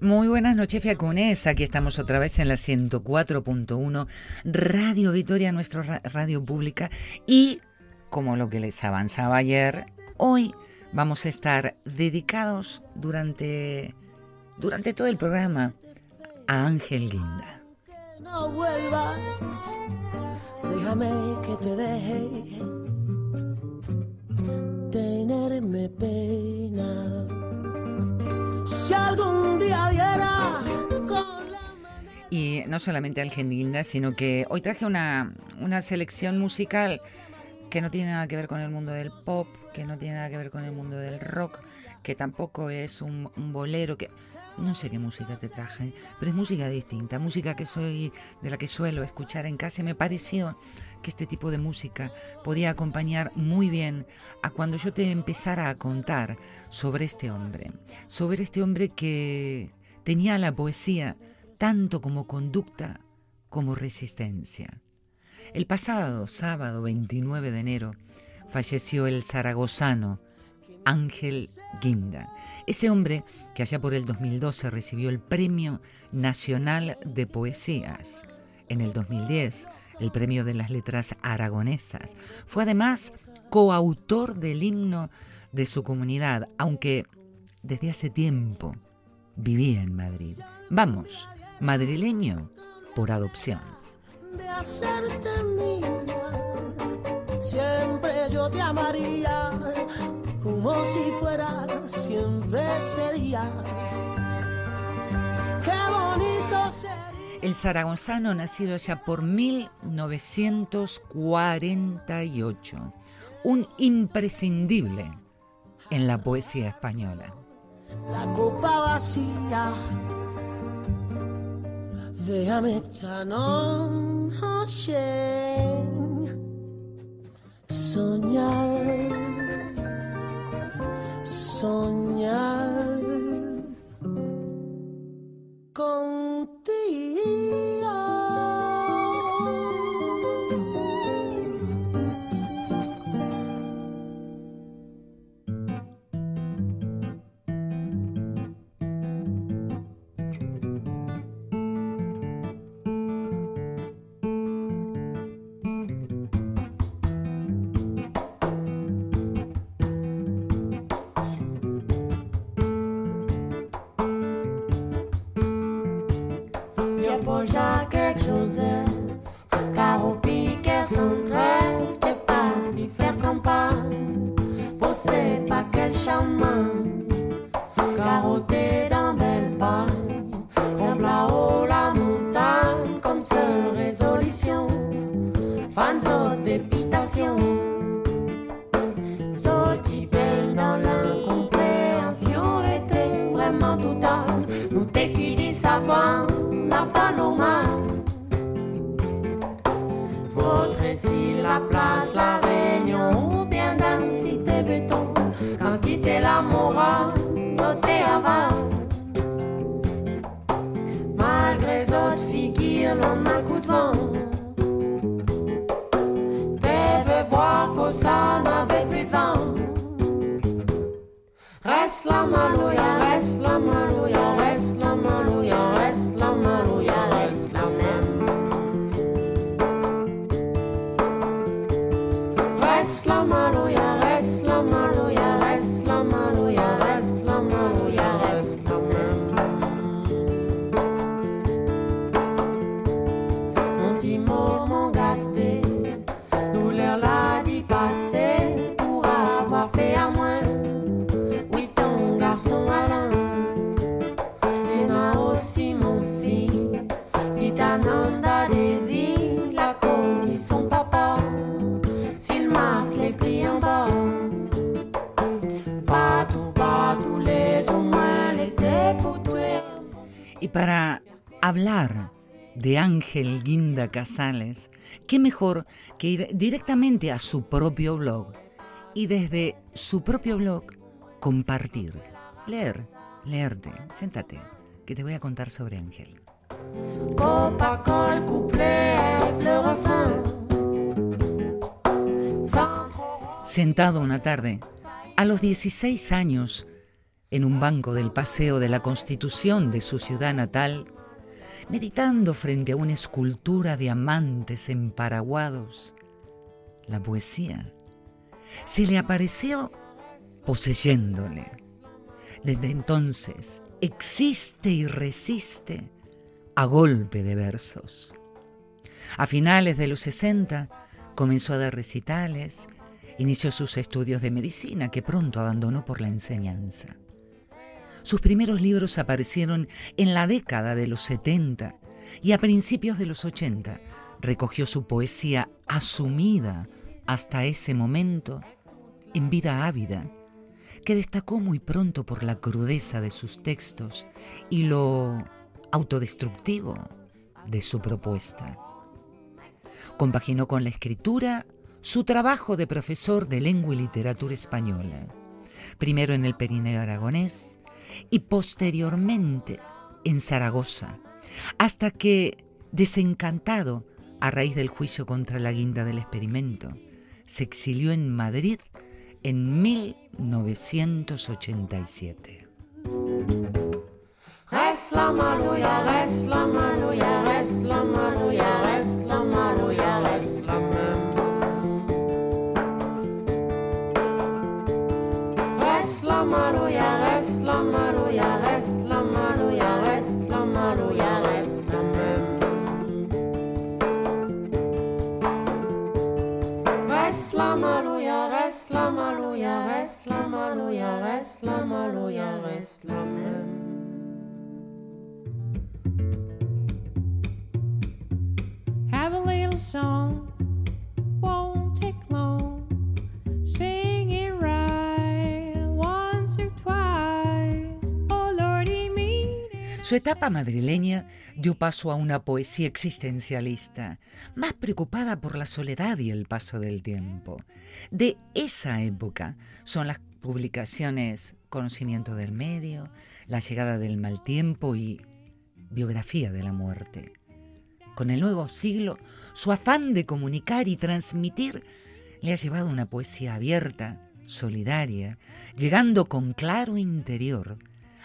Muy buenas noches, Fiacunes. Aquí estamos otra vez en la 104.1 Radio Vitoria, nuestra radio pública. Y, como lo que les avanzaba ayer, hoy vamos a estar dedicados durante, durante todo el programa a Ángel Guinda. no vuelvas, déjame que te deje tenerme algún día Y no solamente al Guinda, sino que hoy traje una, una selección musical que no tiene nada que ver con el mundo del pop, que no tiene nada que ver con el mundo del rock, que tampoco es un, un, bolero, que no sé qué música te traje, pero es música distinta, música que soy de la que suelo escuchar en casa y me pareció que este tipo de música podía acompañar muy bien a cuando yo te empezara a contar sobre este hombre, sobre este hombre que tenía la poesía tanto como conducta como resistencia. El pasado sábado 29 de enero falleció el zaragozano Ángel Guinda, ese hombre que allá por el 2012 recibió el Premio Nacional de Poesías. En el 2010 el Premio de las Letras Aragonesas. Fue además coautor del himno de su comunidad, aunque desde hace tiempo vivía en Madrid. Vamos, madrileño por adopción. De hacerte siempre yo te amaría, como si fuera siempre sería. Qué bonito sería el zaragozano nacido ya por 1948, un imprescindible en la poesía española. La copa vacía, déjame esta noche soñar, soñar. Ángel Guinda Casales, qué mejor que ir directamente a su propio blog y desde su propio blog compartir, leer, leerte, séntate, que te voy a contar sobre Ángel. Sentado una tarde, a los 16 años, en un banco del Paseo de la Constitución de su ciudad natal, meditando frente a una escultura de amantes emparaguados, la poesía se le apareció poseyéndole. Desde entonces existe y resiste a golpe de versos. A finales de los 60 comenzó a dar recitales, inició sus estudios de medicina que pronto abandonó por la enseñanza. Sus primeros libros aparecieron en la década de los 70 y a principios de los 80 recogió su poesía asumida hasta ese momento en vida ávida, que destacó muy pronto por la crudeza de sus textos y lo autodestructivo de su propuesta. Compaginó con la escritura su trabajo de profesor de lengua y literatura española, primero en el Perineo aragonés y posteriormente en Zaragoza, hasta que, desencantado a raíz del juicio contra la guinda del experimento, se exilió en Madrid en 1987. Su etapa madrileña dio paso a una poesía existencialista, más preocupada por la soledad y el paso del tiempo. De esa época son las publicaciones Conocimiento del Medio, La llegada del mal tiempo y Biografía de la muerte. Con el nuevo siglo, su afán de comunicar y transmitir le ha llevado una poesía abierta, solidaria, llegando con claro interior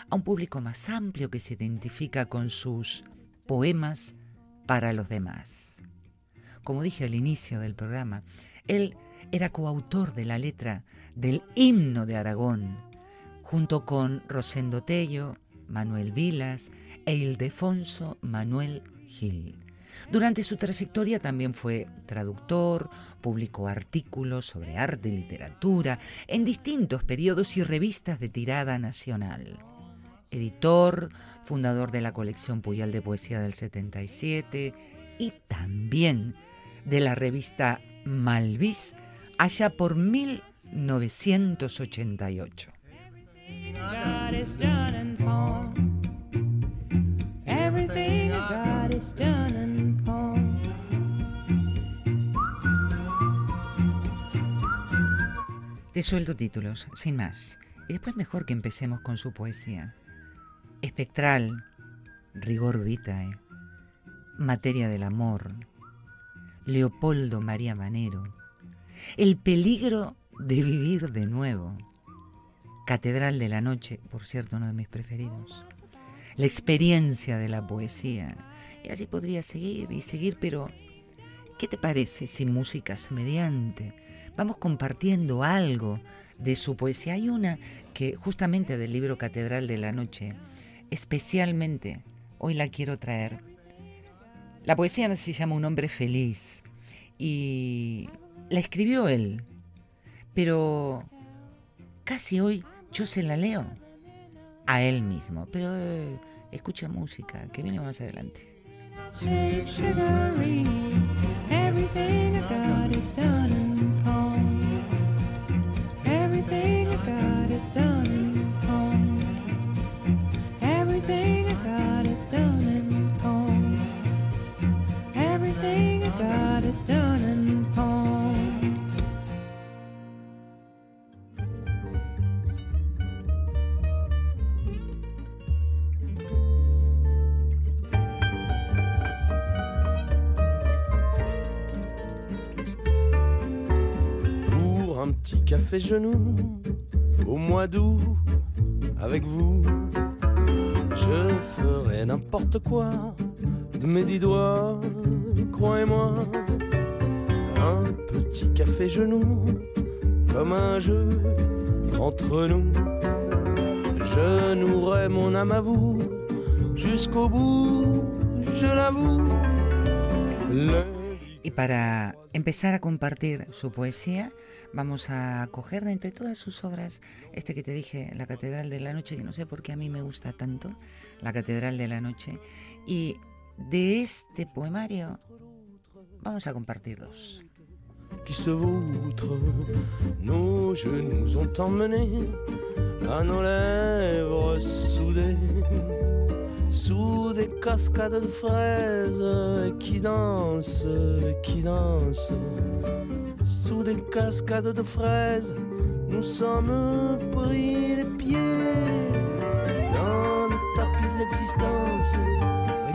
a un público más amplio que se identifica con sus poemas para los demás. Como dije al inicio del programa, él era coautor de la letra del himno de Aragón, junto con Rosendo Tello, Manuel Vilas e Ildefonso Manuel Gil. Durante su trayectoria también fue traductor, publicó artículos sobre arte y literatura en distintos periodos y revistas de tirada nacional editor, fundador de la colección Puyal de Poesía del 77 y también de la revista Malvis allá por 1988. Te suelto títulos, sin más. Y después mejor que empecemos con su poesía espectral, rigor vitae, materia del amor, Leopoldo María Manero, el peligro de vivir de nuevo, Catedral de la Noche, por cierto, uno de mis preferidos, la experiencia de la poesía, y así podría seguir y seguir, pero ¿qué te parece si músicas mediante vamos compartiendo algo de su poesía? Hay una que justamente del libro Catedral de la Noche, especialmente hoy la quiero traer. La poesía se llama Un hombre feliz y la escribió él, pero casi hoy yo se la leo a él mismo, pero eh, escucha música que viene más adelante. Everything I got is done in poem. Everything I got is done in poem. Petit café genou au mois d'août avec vous. Je ferai n'importe quoi de mes dix doigts, croyez-moi. Un petit café genou comme un jeu entre nous. Je nouerai mon âme à vous jusqu'au bout, je l'avoue. Y para empezar a compartir su poesía, vamos a coger de entre todas sus obras este que te dije, La Catedral de la Noche, que no sé por qué a mí me gusta tanto, La Catedral de la Noche, y de este poemario vamos a compartir dos. Qui se vautre, nos genoux ont emmené à nos lèvres soudées sous des cascades de fraises qui dansent, qui dansent. Sous des cascades de fraises, nous sommes pris les pieds dans le tapis de l'existence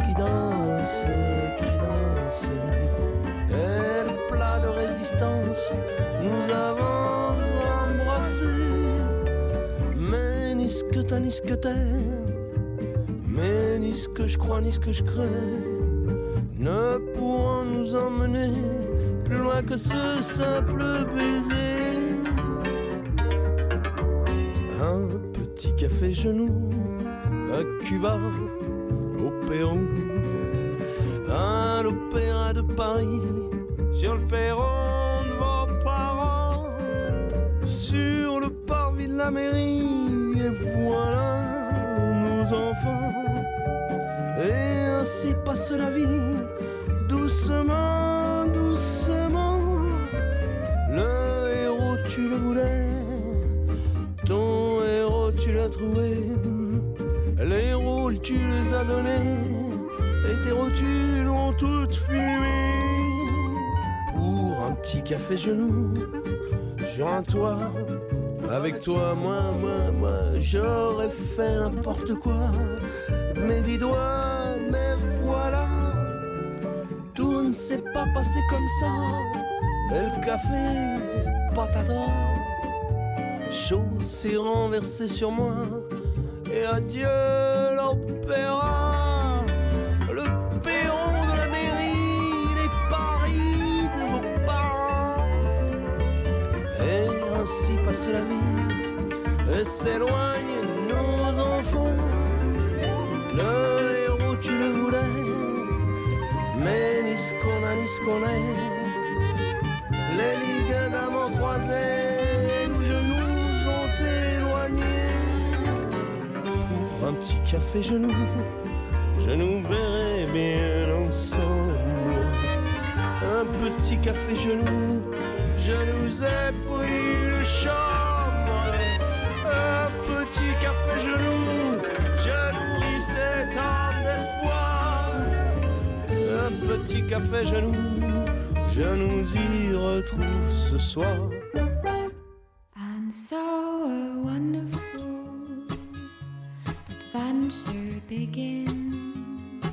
qui danse, qui danse. Et le plat de résistance, nous avons embrassé. Mais ni ce que t'as, ni ce que t'es mais ni ce que je crois ni ce que je crains ne pourront nous emmener plus loin que ce simple baiser. Un petit café genou à Cuba, au Pérou, un opéra de Paris sur le perron de vos parents, sur le parvis de la mairie, et voilà nos enfants. Et ainsi passe la vie, doucement. Tu le voulais, ton héros, tu l'as trouvé. Les rôles, tu les as donnés, et tes rotules ont toutes fumé. Pour un petit café genou, sur un toit, avec toi, moi, moi, moi, j'aurais fait n'importe quoi mes dix doigts, mais voilà, tout ne s'est pas passé comme ça. Et le café, patada, chaud s'est renversé sur moi. Et adieu l'opéra, le perron de la mairie, les paris de vos parents. Et ainsi passe la vie, et s'éloignent nos enfants. Le héros, tu le voulais, mais ni ce qu'on a, ni ce qu'on est. petit café genou, je nous verrai bien ensemble. Un petit café genou, je nous ai pris le chambre. Un petit café genou, je d'espoir. Un petit café genou, je nous y retrouve ce soir. Adventure begins.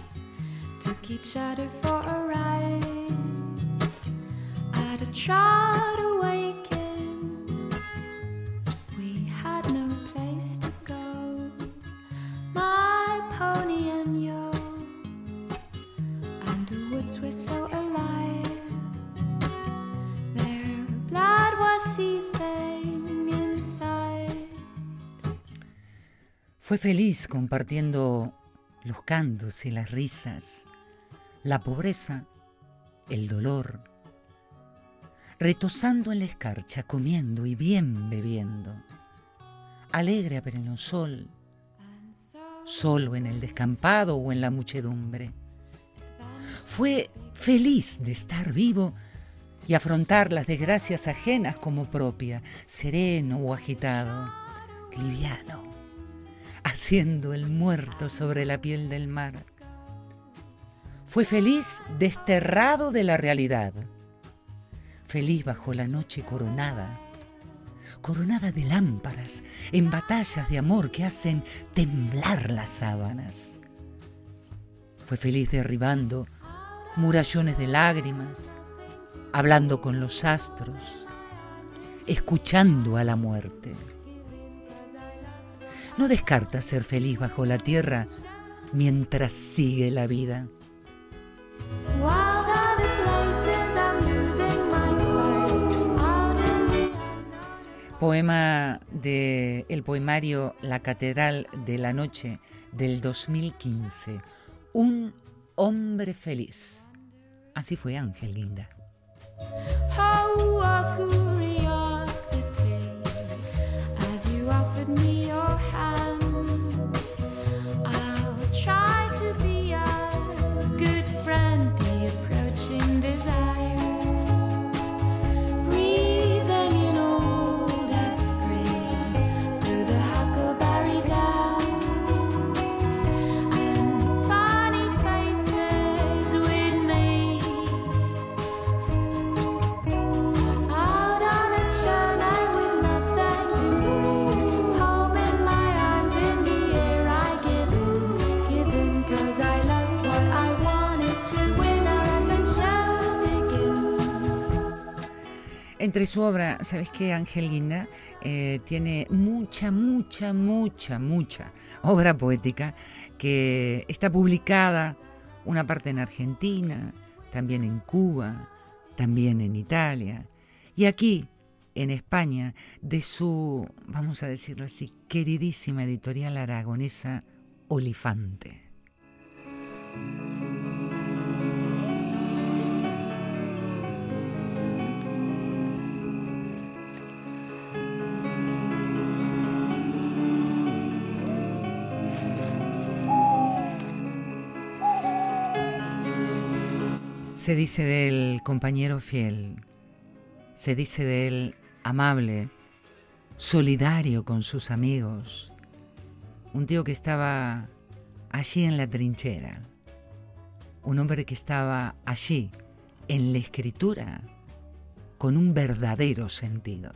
Took each other for a ride at a trot feliz compartiendo los cantos y las risas, la pobreza, el dolor, retosando en la escarcha, comiendo y bien bebiendo, alegre a pleno sol, solo en el descampado o en la muchedumbre. Fue feliz de estar vivo y afrontar las desgracias ajenas como propia, sereno o agitado, liviano haciendo el muerto sobre la piel del mar. Fue feliz desterrado de la realidad, feliz bajo la noche coronada, coronada de lámparas en batallas de amor que hacen temblar las sábanas. Fue feliz derribando murallones de lágrimas, hablando con los astros, escuchando a la muerte. No descarta ser feliz bajo la tierra mientras sigue la vida. Poema de el poemario La Catedral de la Noche del 2015. Un hombre feliz. Así fue Ángel Guinda. Oh, a curiosity, as you offered me your Entre su obra, ¿sabes qué? Ángel Guinda eh, tiene mucha, mucha, mucha, mucha obra poética que está publicada, una parte en Argentina, también en Cuba, también en Italia, y aquí, en España, de su, vamos a decirlo así, queridísima editorial aragonesa Olifante. Se dice del compañero fiel, se dice de él amable, solidario con sus amigos, un tío que estaba allí en la trinchera, un hombre que estaba allí en la escritura con un verdadero sentido.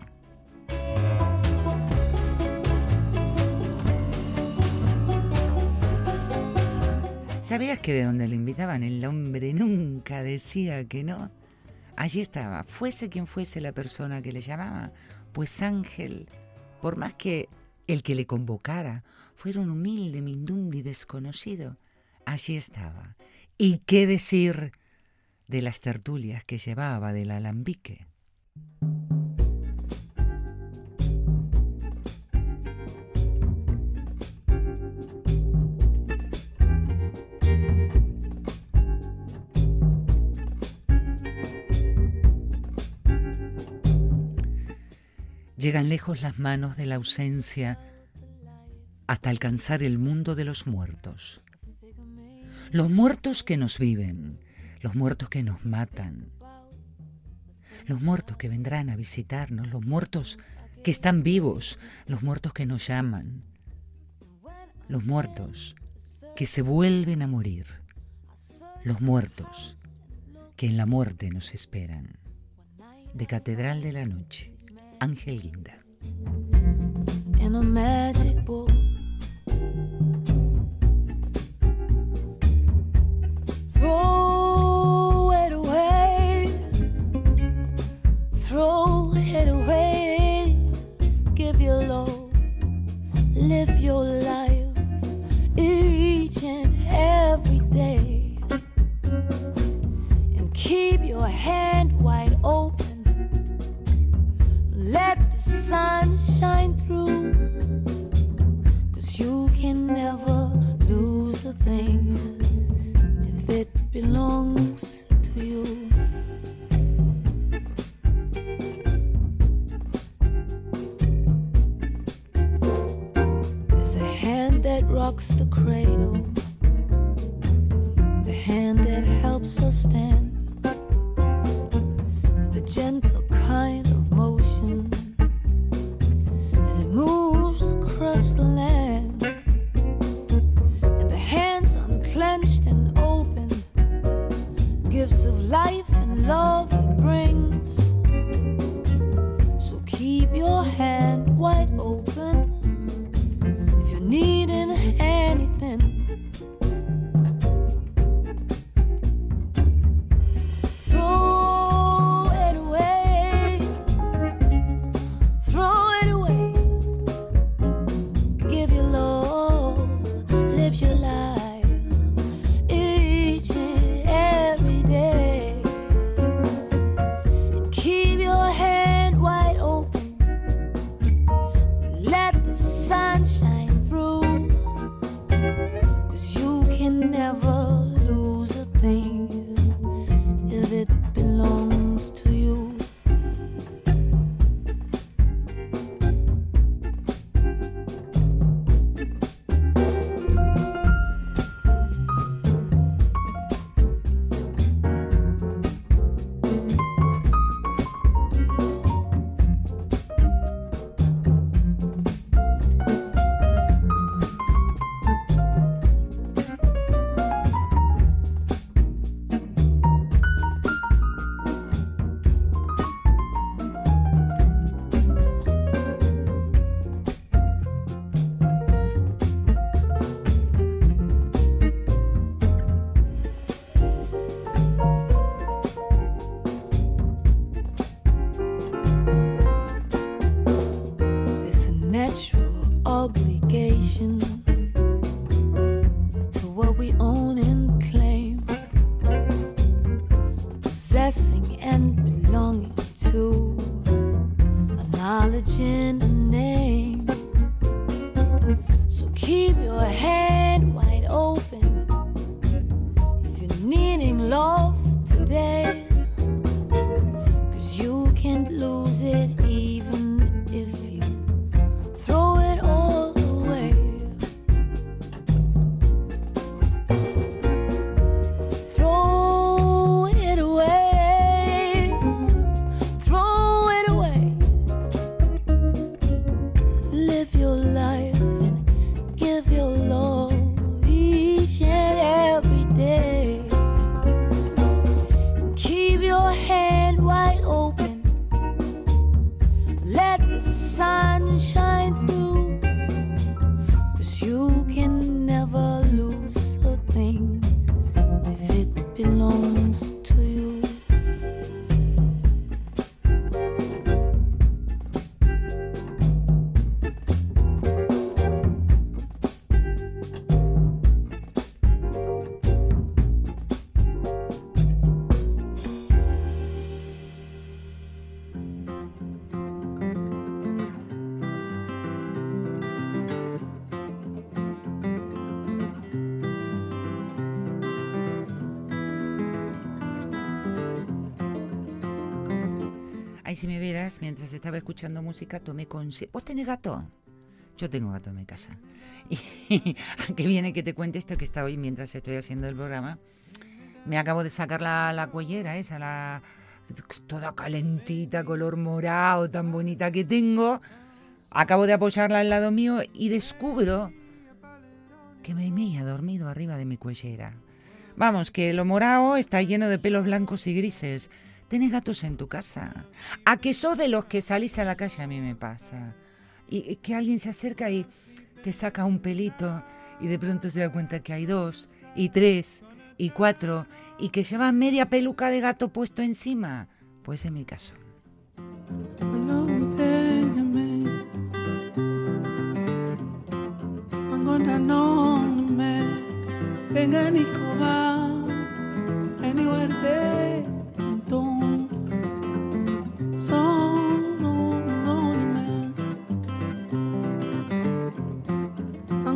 ¿Sabías que de donde lo invitaban el hombre nunca decía que no? Allí estaba, fuese quien fuese la persona que le llamaba, pues Ángel, por más que el que le convocara fuera un humilde mindundi desconocido, allí estaba. ¿Y qué decir de las tertulias que llevaba del alambique? Llegan lejos las manos de la ausencia hasta alcanzar el mundo de los muertos. Los muertos que nos viven, los muertos que nos matan, los muertos que vendrán a visitarnos, los muertos que están vivos, los muertos que nos llaman, los muertos que se vuelven a morir, los muertos que en la muerte nos esperan. De Catedral de la Noche. Ángel Guinda. in a magic book. Vieras, mientras estaba escuchando música, tomé conciencia. ¿Vos tenés gato? Yo tengo gato en mi casa. Y a qué viene que te cuente esto que está hoy mientras estoy haciendo el programa. Me acabo de sacar la, la cuellera esa, la toda calentita, color morado, tan bonita que tengo. Acabo de apoyarla al lado mío y descubro que me ha dormido arriba de mi cuellera. Vamos, que lo morado está lleno de pelos blancos y grises. ¿Tenés gatos en tu casa? ¿A que sos de los que salís a la calle? A mí me pasa. Y que alguien se acerca y te saca un pelito y de pronto se da cuenta que hay dos y tres y cuatro y que llevan media peluca de gato puesto encima. Pues en mi caso. I'm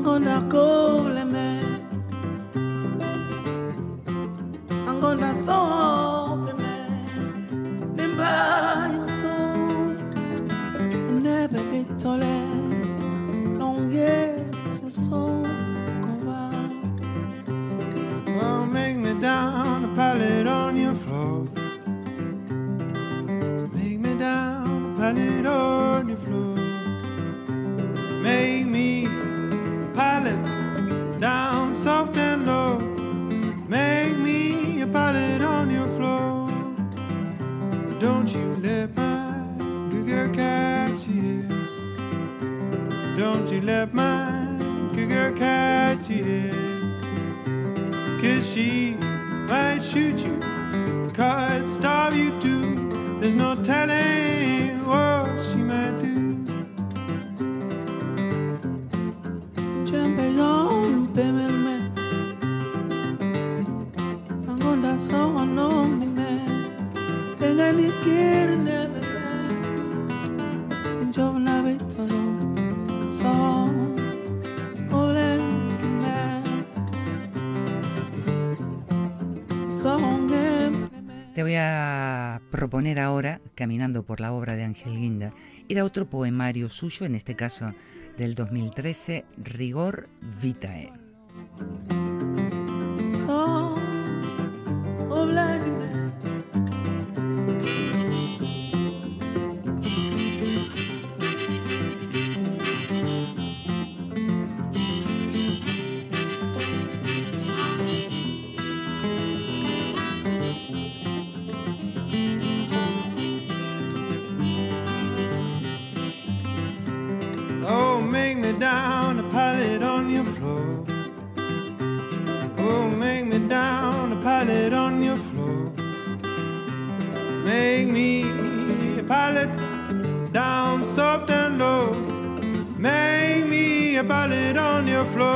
gonna go, a proponer ahora, caminando por la obra de Ángel Guinda, ir a otro poemario suyo, en este caso del 2013, Rigor Vitae. A pallet on your floor.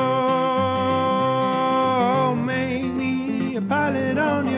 Make me a pallet on your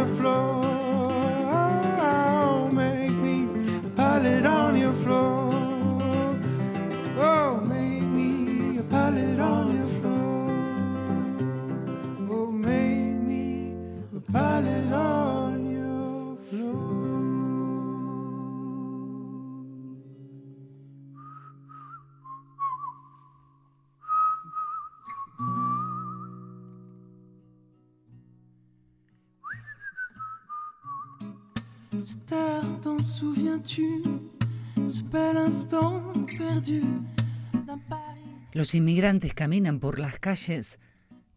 Los inmigrantes caminan por las calles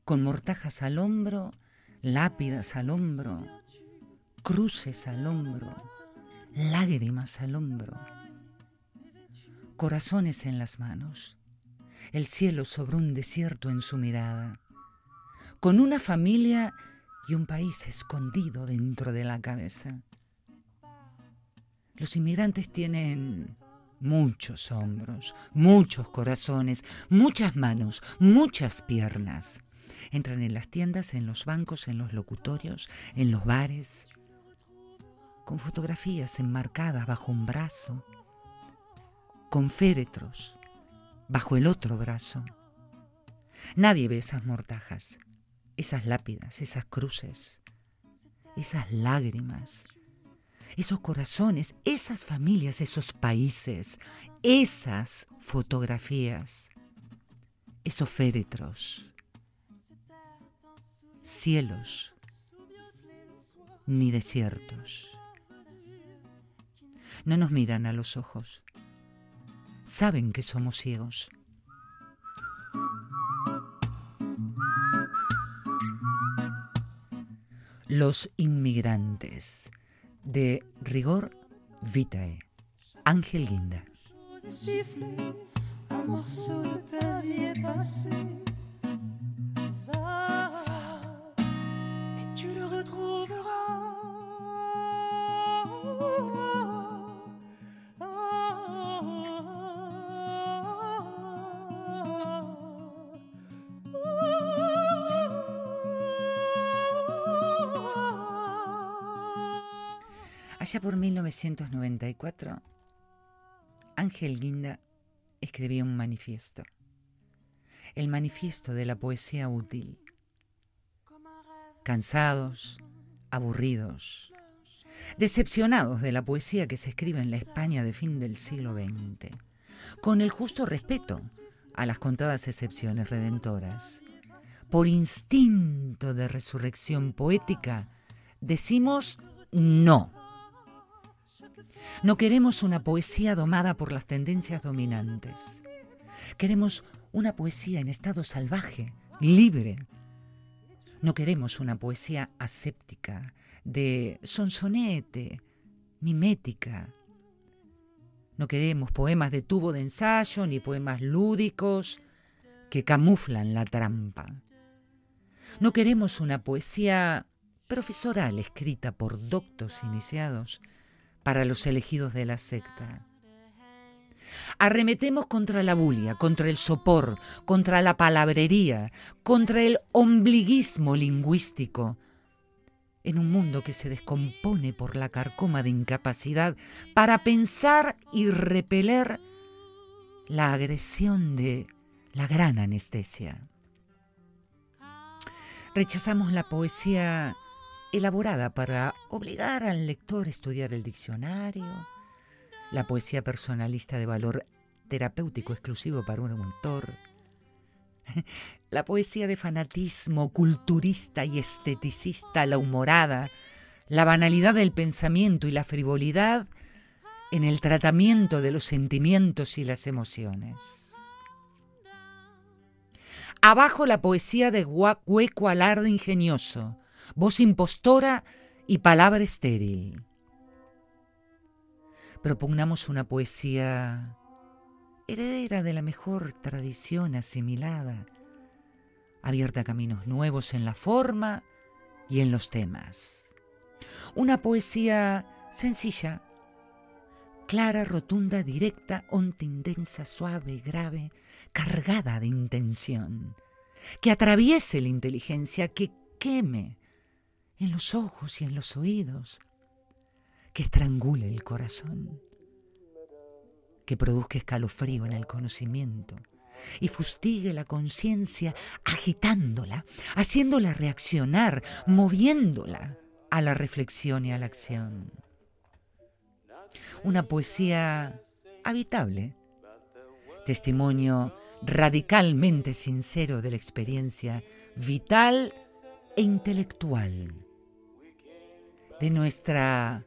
con mortajas al hombro, lápidas al hombro, cruces al hombro, lágrimas al hombro, corazones en las manos, el cielo sobre un desierto en su mirada, con una familia y un país escondido dentro de la cabeza. Los inmigrantes tienen muchos hombros, muchos corazones, muchas manos, muchas piernas. Entran en las tiendas, en los bancos, en los locutorios, en los bares, con fotografías enmarcadas bajo un brazo, con féretros bajo el otro brazo. Nadie ve esas mortajas, esas lápidas, esas cruces, esas lágrimas, esos corazones, esas familias, esos países, esas fotografías, esos féretros, cielos ni desiertos. No nos miran a los ojos. Saben que somos ciegos. Los inmigrantes de Rigor Vitae. Ángel Guinda. Por 1994, Ángel Guinda escribía un manifiesto. El manifiesto de la poesía útil. Cansados, aburridos, decepcionados de la poesía que se escribe en la España de fin del siglo XX, con el justo respeto a las contadas excepciones redentoras. Por instinto de resurrección poética, decimos no. No queremos una poesía domada por las tendencias dominantes. Queremos una poesía en estado salvaje, libre. No queremos una poesía aséptica, de sonsonete, mimética. No queremos poemas de tubo de ensayo ni poemas lúdicos que camuflan la trampa. No queremos una poesía profesoral escrita por doctos iniciados para los elegidos de la secta. Arremetemos contra la bulia, contra el sopor, contra la palabrería, contra el ombliguismo lingüístico, en un mundo que se descompone por la carcoma de incapacidad para pensar y repeler la agresión de la gran anestesia. Rechazamos la poesía elaborada para obligar al lector a estudiar el diccionario, la poesía personalista de valor terapéutico exclusivo para un autor, la poesía de fanatismo culturista y esteticista, la humorada, la banalidad del pensamiento y la frivolidad en el tratamiento de los sentimientos y las emociones. Abajo la poesía de hueco alarde ingenioso, voz impostora y palabra estéril. Propugnamos una poesía heredera de la mejor tradición asimilada, abierta a caminos nuevos en la forma y en los temas. Una poesía sencilla, clara, rotunda, directa, intensa, suave, grave, cargada de intención, que atraviese la inteligencia, que queme en los ojos y en los oídos, que estrangule el corazón, que produzca escalofrío en el conocimiento y fustigue la conciencia agitándola, haciéndola reaccionar, moviéndola a la reflexión y a la acción. Una poesía habitable, testimonio radicalmente sincero de la experiencia vital e intelectual de nuestra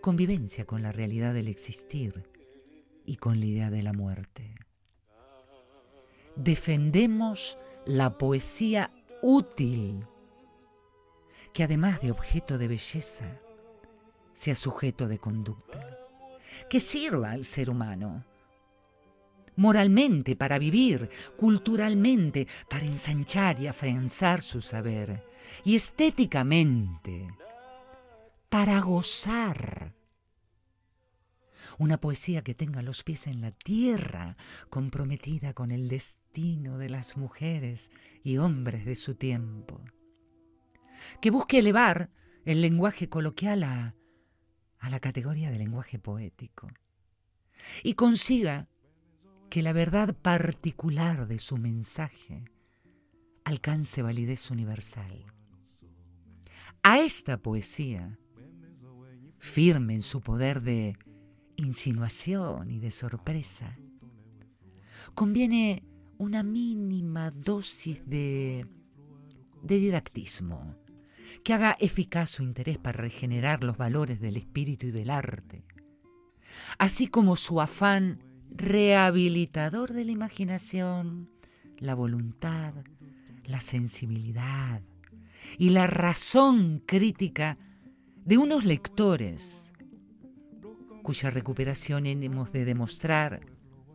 convivencia con la realidad del existir y con la idea de la muerte. Defendemos la poesía útil, que además de objeto de belleza, sea sujeto de conducta, que sirva al ser humano moralmente para vivir, culturalmente para ensanchar y afianzar su saber, y estéticamente para gozar. Una poesía que tenga los pies en la tierra, comprometida con el destino de las mujeres y hombres de su tiempo. Que busque elevar el lenguaje coloquial a, la categoría de lenguaje poético. Y consiga que la verdad particular de su mensaje alcance validez universal. A esta poesía, firme en su poder de insinuación y de sorpresa, conviene una mínima dosis de, de didactismo que haga eficaz su interés para regenerar los valores del espíritu y del arte, así como su afán rehabilitador de la imaginación, la voluntad, la sensibilidad y la razón crítica de unos lectores cuya recuperación hemos de demostrar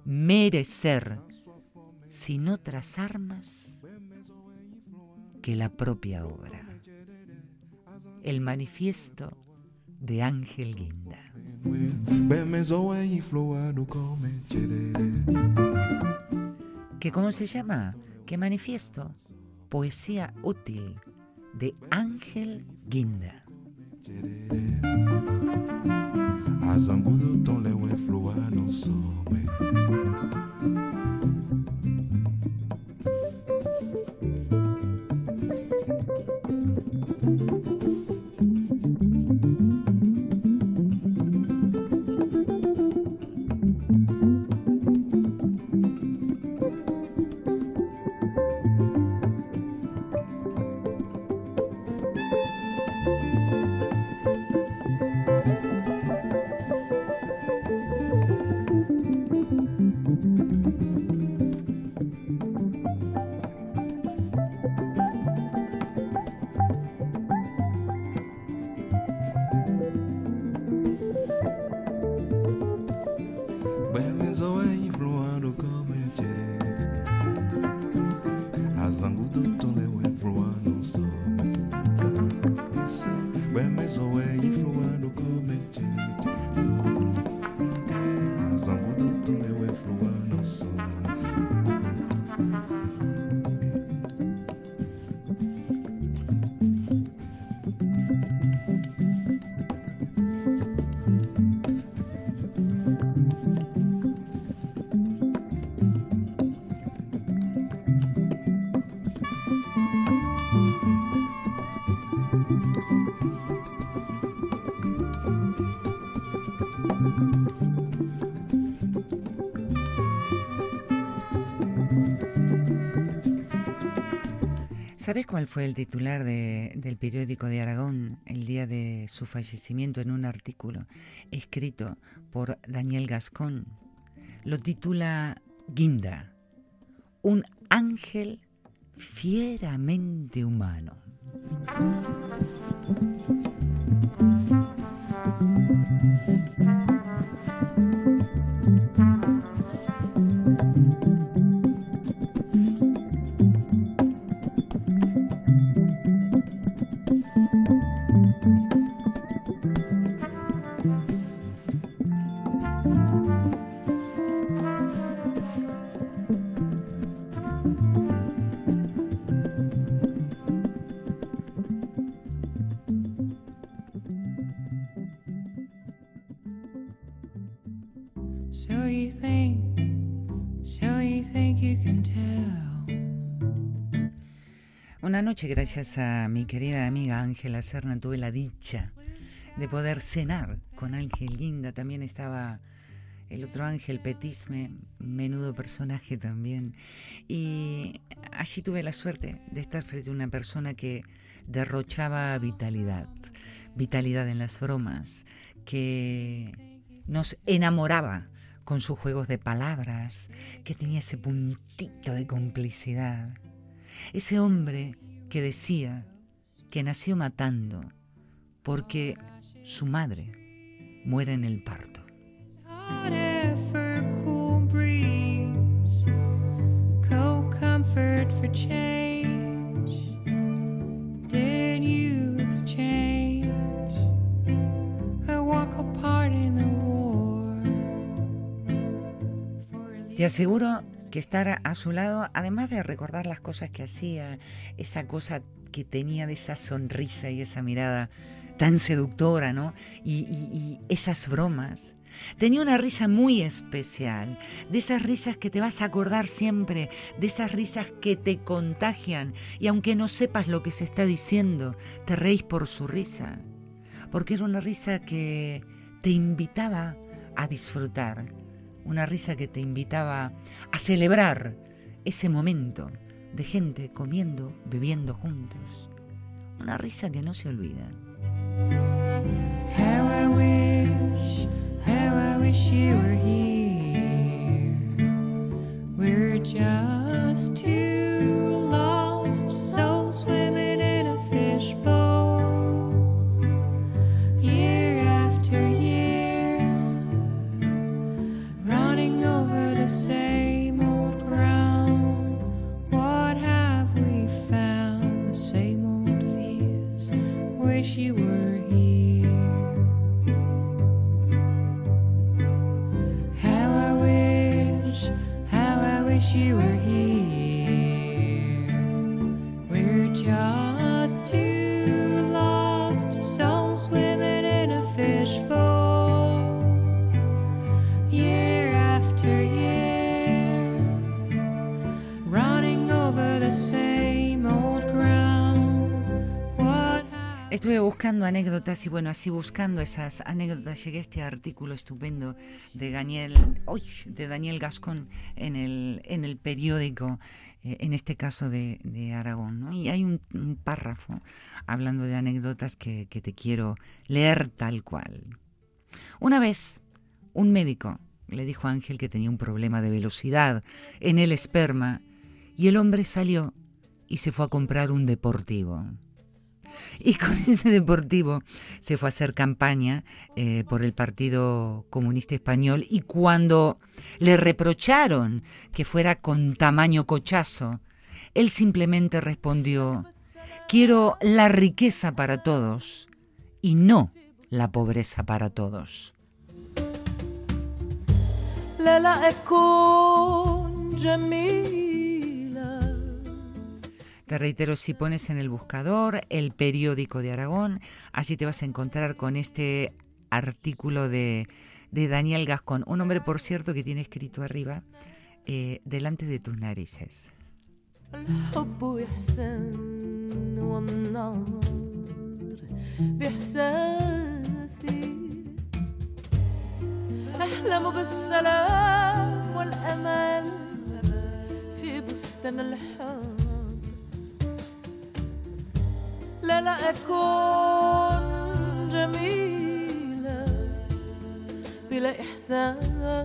merecer sin otras armas que la propia obra. El manifiesto de Ángel Guinda. ¿Qué cómo se llama? ¿Qué manifiesto? Poesía útil de Ángel Guinda. Azangudo tão leu é flua não. E floa no come chere. ¿Sabes cuál fue el titular de- del periódico de Aragón el día de su fallecimiento en un artículo escrito por Daniel Gascón? Lo titula Guinda, un ángel fieramente humano. Una noche, gracias a mi querida amiga Ángela Serna, tuve la dicha de poder cenar con Ángel Guinda. También estaba el otro Ángel Petisme, menudo personaje también. Y allí tuve la suerte de estar frente a una persona que derrochaba vitalidad, vitalidad en las bromas, que nos enamoraba con sus juegos de palabras, que tenía ese puntito de complicidad. Ese hombre que decía que nació matando porque su madre muere en el parto. Te aseguro que estar a su lado, además de recordar las cosas que hacía, esa cosa que tenía de esa sonrisa y esa mirada tan seductora, ¿no? Y, esas bromas. Tenía una risa muy especial, de esas risas que te vas a acordar siempre, de esas risas que te contagian y aunque no sepas lo que se está diciendo, te reís por su risa, porque era una risa que te invitaba a disfrutar, una risa que te invitaba a celebrar ese momento de gente comiendo, bebiendo juntos. Una risa que no se olvida. How I wish, how I wish you were here. Just two lost souls y bueno, así buscando esas anécdotas llegué a este artículo estupendo de Daniel, de Daniel Gascón en el, en el periódico, eh, en este caso de, de Aragón. Y hay un, un párrafo hablando de anécdotas que, que te quiero leer tal cual. Una vez, un médico le dijo a Ángel que tenía un problema de velocidad en el esperma y el hombre salió y se fue a comprar un deportivo. Y con ese deportivo se fue a hacer campaña eh, por el Partido Comunista Español y cuando le reprocharon que fuera con tamaño cochazo, él simplemente respondió, quiero la riqueza para todos y no la pobreza para todos. لا أكون جميلة Te reitero, si pones en el buscador el periódico de Aragón, allí te vas a encontrar con este artículo de, de Daniel Gascón, un hombre, por cierto, que tiene escrito arriba, eh, delante de tus narices. الحب وإحسان والنار بإحساسي أحلم بالسلام والأمان في بستان الحب لا لا أكون جميلة بلا إحسان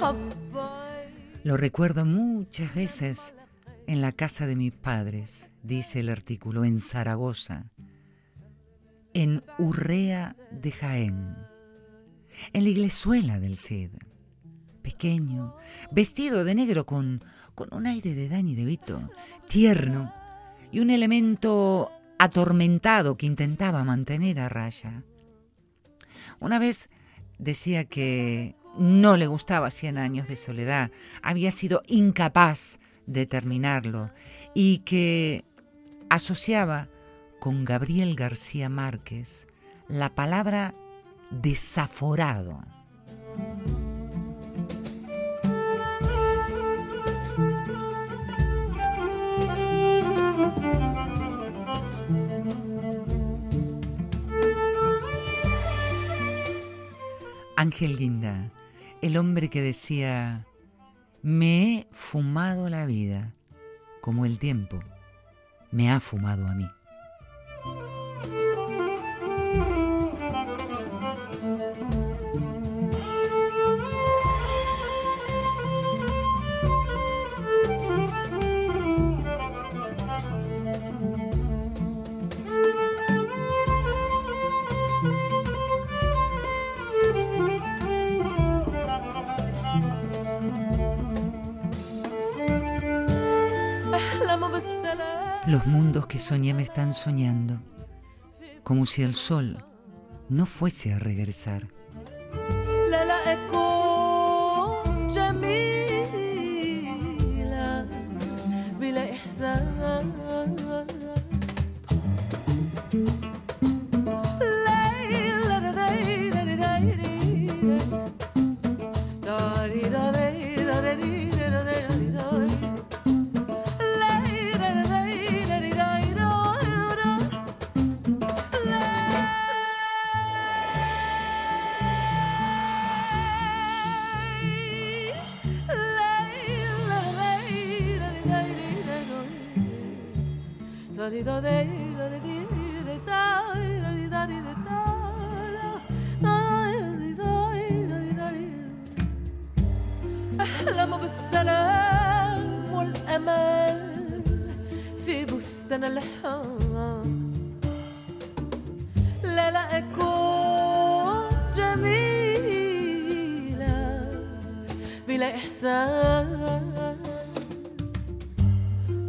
حباي Lo recuerdo muchas veces en la casa de mis padres, dice el artículo, en Zaragoza, en Urrea de Jaén, en la iglesuela del Cid, pequeño, vestido de negro con, con un aire de Dani de Vito, tierno y un elemento atormentado que intentaba mantener a raya. Una vez decía que no le gustaba Cien años de soledad, había sido incapaz de terminarlo y que asociaba con Gabriel García Márquez la palabra desaforado. Ángel Guinda, el hombre que decía, me he fumado la vida como el tiempo me ha fumado a mí. Los mundos que soñé me están soñando, como si el sol no fuese a regresar. أحلم بالسلام والأمل في بستان الحياة لا لا أكون جميلة بلا إحسان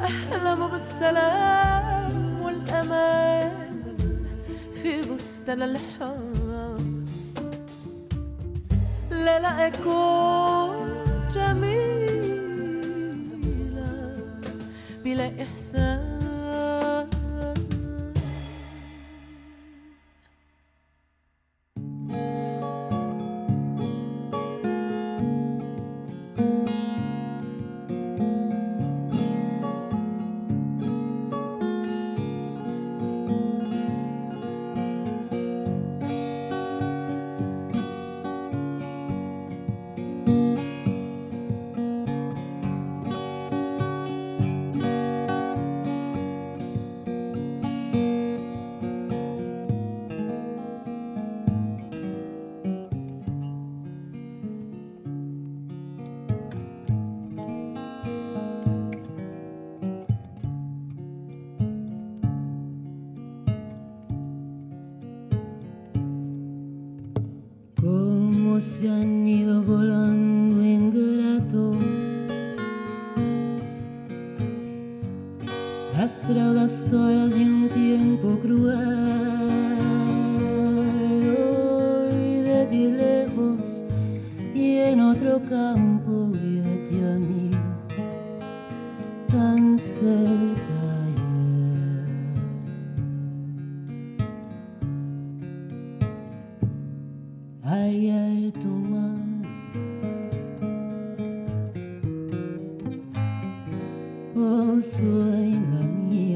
أحلم بالسلام الأمان في بستان الحب لا لا أكون جميلة بلا إحسان. suối ngàn nhịp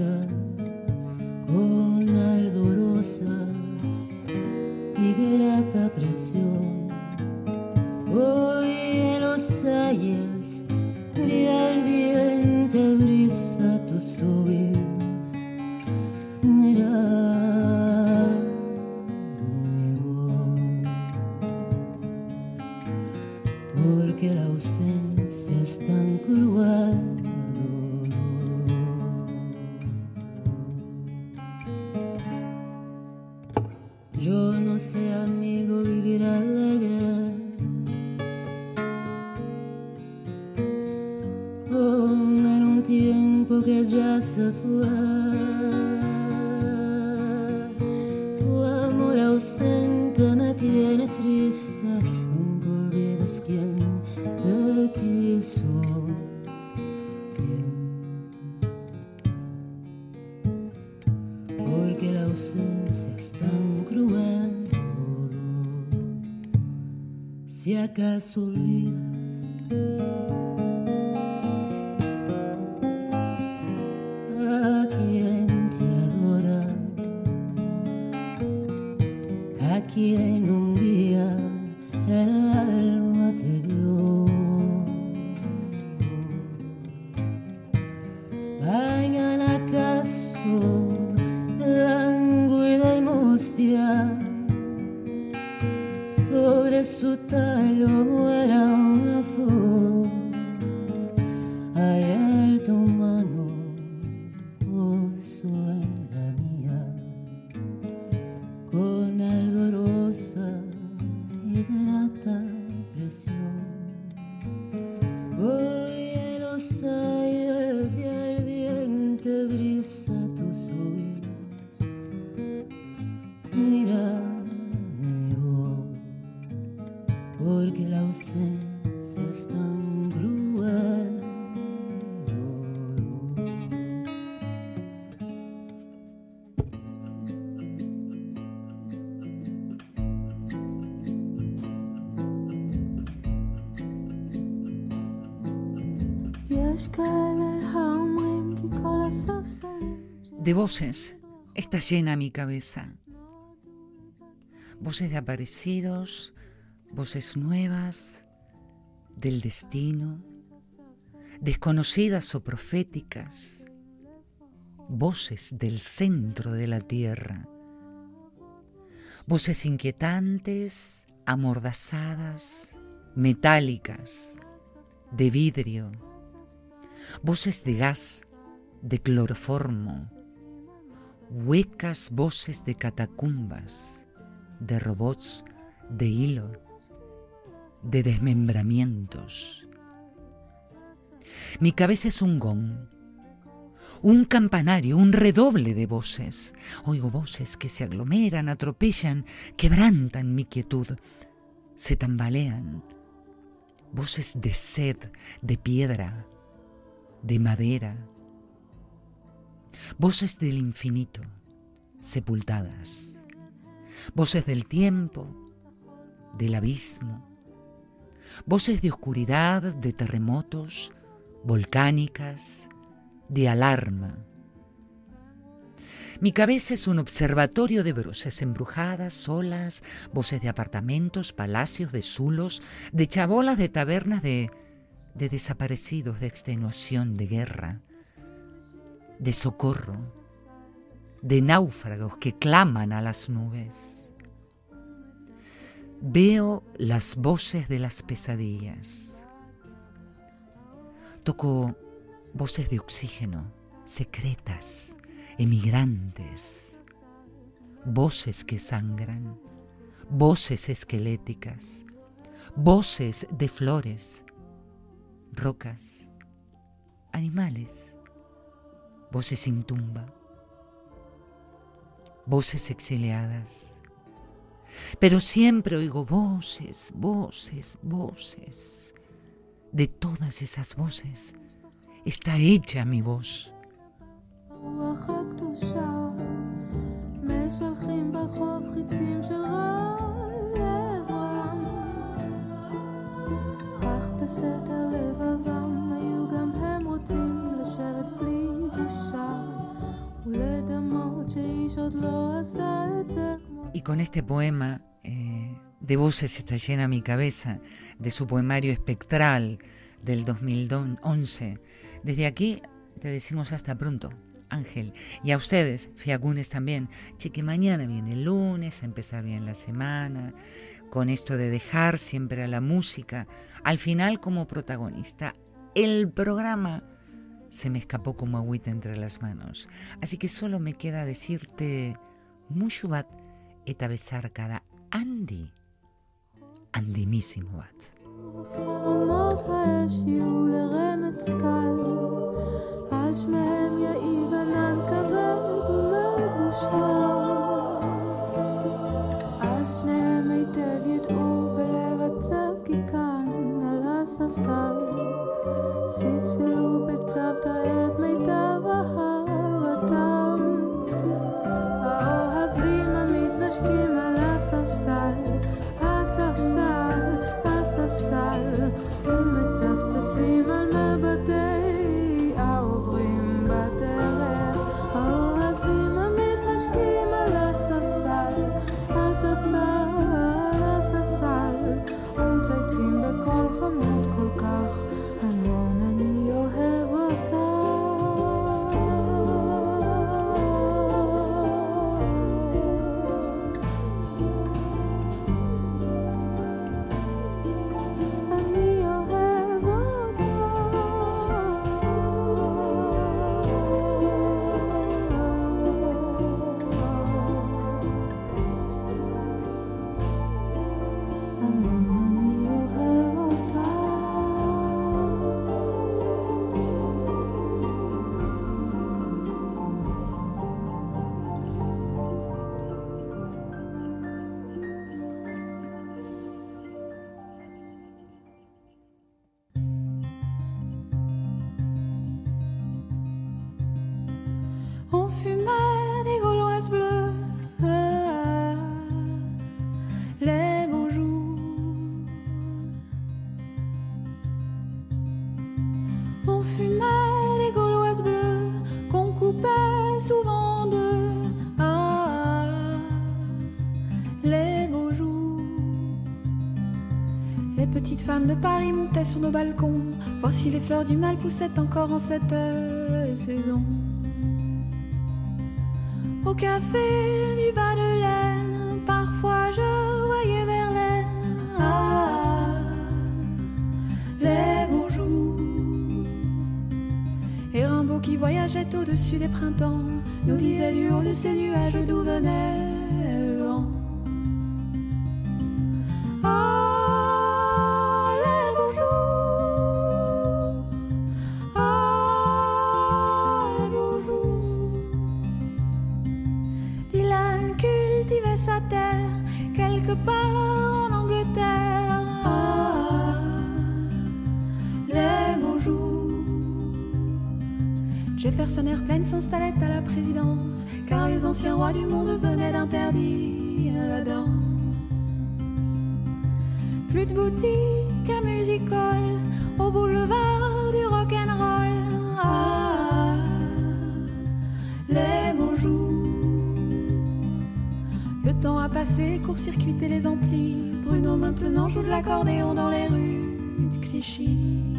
voces está llena mi cabeza. Voces de aparecidos, voces nuevas, del destino, desconocidas o proféticas, voces del centro de la tierra, voces inquietantes, amordazadas, metálicas, de vidrio, voces de gas, de cloroformo, huecas voces de catacumbas, de robots de hilo, de desmembramientos. Mi cabeza es un gong, un campanario, un redoble de voces. Oigo voces que se aglomeran, atropellan, quebrantan mi quietud, se tambalean. Voces de sed, de piedra, de madera. Voces del infinito, sepultadas. Voces del tiempo, del abismo. Voces de oscuridad, de terremotos, volcánicas, de alarma. Mi cabeza es un observatorio de voces embrujadas, solas, voces de apartamentos, palacios, de zulos, de chabolas, de tabernas, de, de desaparecidos, de extenuación, de guerra, de socorro, de náufragos que claman a las nubes. Veo las voces de las pesadillas. Toco voces de oxígeno, secretas, emigrantes, voces que sangran, voces esqueléticas, voces de flores, rocas, animales, voces sin tumba, voces exiliadas. Pero siempre oigo voces, voces, voces. De todas esas voces está hecha mi voz. רוח הקדושה Y con este poema eh, de voces está llena mi cabeza, de su poemario espectral del 2011. Desde aquí te decimos hasta pronto, Ángel. Y a ustedes, Fiagunes también. Che, que mañana viene el lunes, a empezar bien la semana, con esto de dejar siempre a la música, al final como protagonista. El programa se me escapó como agüita entre las manos. Así que solo me queda decirte, Mushubat eta besar cada Andy. Andimísimo bat. De Paris montaient sur nos balcons, voir si les fleurs du mal poussaient encore en cette euh, saison. Au café du bas de laine, parfois je voyais Verlaine. Ah, les beaux jours. Et Rimbaud qui voyageait au-dessus des printemps nous disait du haut de ces nuages d'où venait rois du monde venaient d'interdire la danse. Plus de boutiques à music hall, au boulevard du rock'n'roll. Ah, les beaux jours. Le temps a passé, court-circuité les amplis. Bruno maintenant joue de l'accordéon dans les rues du Clichy.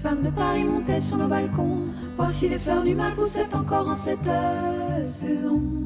Femmes de Paris montaient sur nos balcons, voir si les fleurs du mal poussaient encore en cette euh, saison.